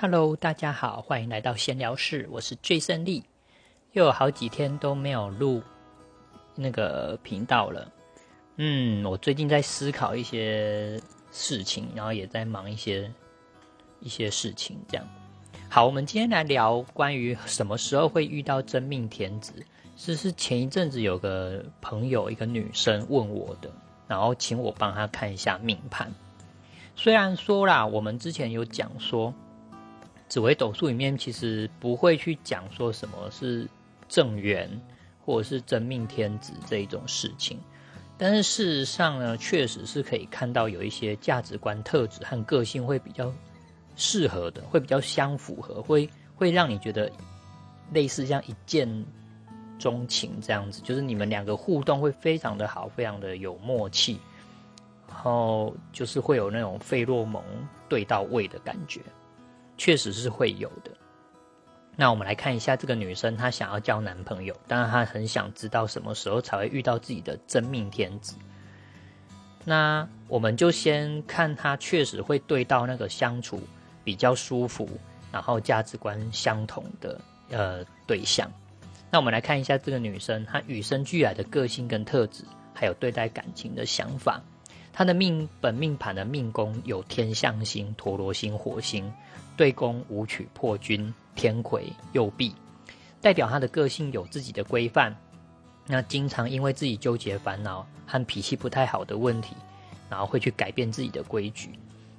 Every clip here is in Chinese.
Hello，大家好，欢迎来到闲聊室，我是最胜利。又有好几天都没有录那个频道了。嗯，我最近在思考一些事情，然后也在忙一些一些事情。这样，好，我们今天来聊关于什么时候会遇到真命天子。是是前一阵子有个朋友，一个女生问我的，然后请我帮她看一下命盘。虽然说啦，我们之前有讲说。紫微斗数里面其实不会去讲说什么是正缘或者是真命天子这一种事情，但是事实上呢，确实是可以看到有一些价值观特质和个性会比较适合的，会比较相符合，会会让你觉得类似像一见钟情这样子，就是你们两个互动会非常的好，非常的有默契，然后就是会有那种费洛蒙对到位的感觉。确实是会有的。那我们来看一下这个女生，她想要交男朋友，当然她很想知道什么时候才会遇到自己的真命天子。那我们就先看她确实会对到那个相处比较舒服，然后价值观相同的呃对象。那我们来看一下这个女生，她与生俱来的个性跟特质，还有对待感情的想法。他的命本命盘的命宫有天象星、陀罗星、火星。对宫武曲破军天魁右弼，代表他的个性有自己的规范，那经常因为自己纠结烦恼和脾气不太好的问题，然后会去改变自己的规矩。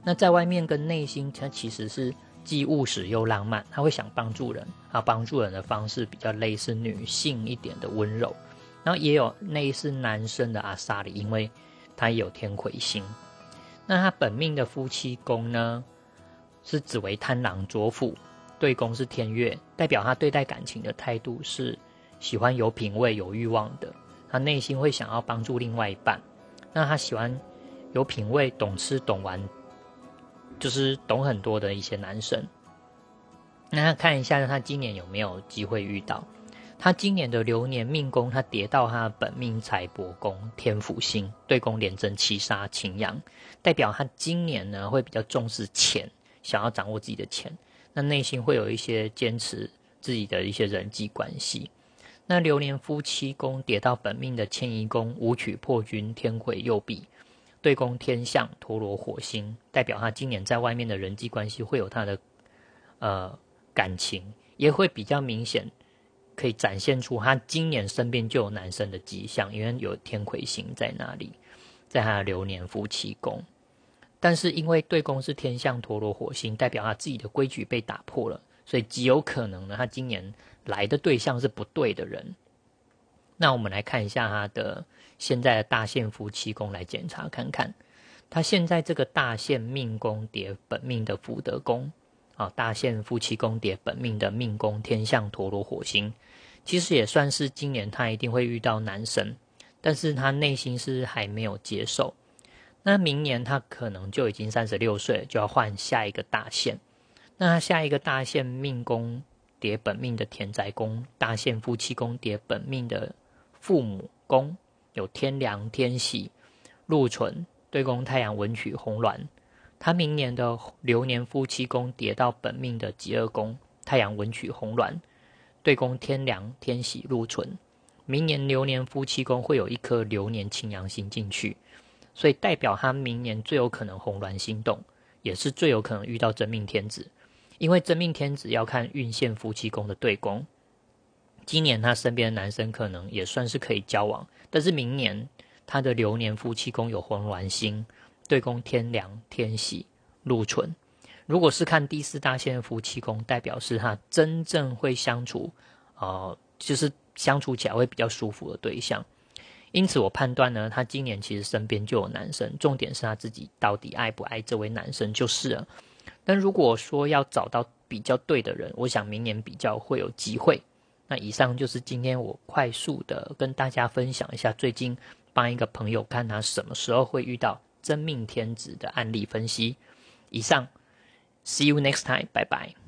那在外面跟内心，他其实是既务实又浪漫，他会想帮助人，啊，帮助人的方式比较类似女性一点的温柔，然后也有类似男生的阿萨里，因为他有天魁星。那他本命的夫妻宫呢？是紫为贪狼左辅，对宫是天月，代表他对待感情的态度是喜欢有品味、有欲望的。他内心会想要帮助另外一半，那他喜欢有品味、懂吃懂玩，就是懂很多的一些男生。那他看一下他今年有没有机会遇到？他今年的流年命宫，他跌到他的本命财帛宫天府星，对宫连贞七杀擎羊，代表他今年呢会比较重视钱。想要掌握自己的钱，那内心会有一些坚持自己的一些人际关系。那流年夫妻宫跌到本命的迁移宫，武曲破军天魁右弼，对宫天象陀罗火星，代表他今年在外面的人际关系会有他的呃感情，也会比较明显，可以展现出他今年身边就有男生的迹象，因为有天魁星在那里，在他的流年夫妻宫。但是因为对宫是天象陀罗火星，代表他自己的规矩被打破了，所以极有可能呢，他今年来的对象是不对的人。那我们来看一下他的现在的大限夫妻宫来检查看看，他现在这个大限命宫叠本命的福德宫啊，大限夫妻宫叠本命的命宫天象陀罗火星，其实也算是今年他一定会遇到男神，但是他内心是还没有接受。那明年他可能就已经三十六岁，就要换下一个大限。那下一个大限命宫叠本命的田宅宫，大限夫妻宫叠本命的父母宫，有天梁、天喜、禄存对宫太阳文曲红鸾。他明年的流年夫妻宫叠到本命的极二宫，太阳文曲红鸾对宫天梁、天喜、禄存。明年流年夫妻宫会有一颗流年青阳星进去。所以代表他明年最有可能红鸾心动，也是最有可能遇到真命天子。因为真命天子要看运线夫妻宫的对宫，今年他身边的男生可能也算是可以交往，但是明年他的流年夫妻宫有红鸾星对宫天梁、天喜、禄存。如果是看第四大线夫妻宫，代表是他真正会相处，呃，就是相处起来会比较舒服的对象。因此，我判断呢，他今年其实身边就有男生，重点是他自己到底爱不爱这位男生就是了。但如果说要找到比较对的人，我想明年比较会有机会。那以上就是今天我快速的跟大家分享一下最近帮一个朋友看他什么时候会遇到真命天子的案例分析。以上，See you next time，拜拜。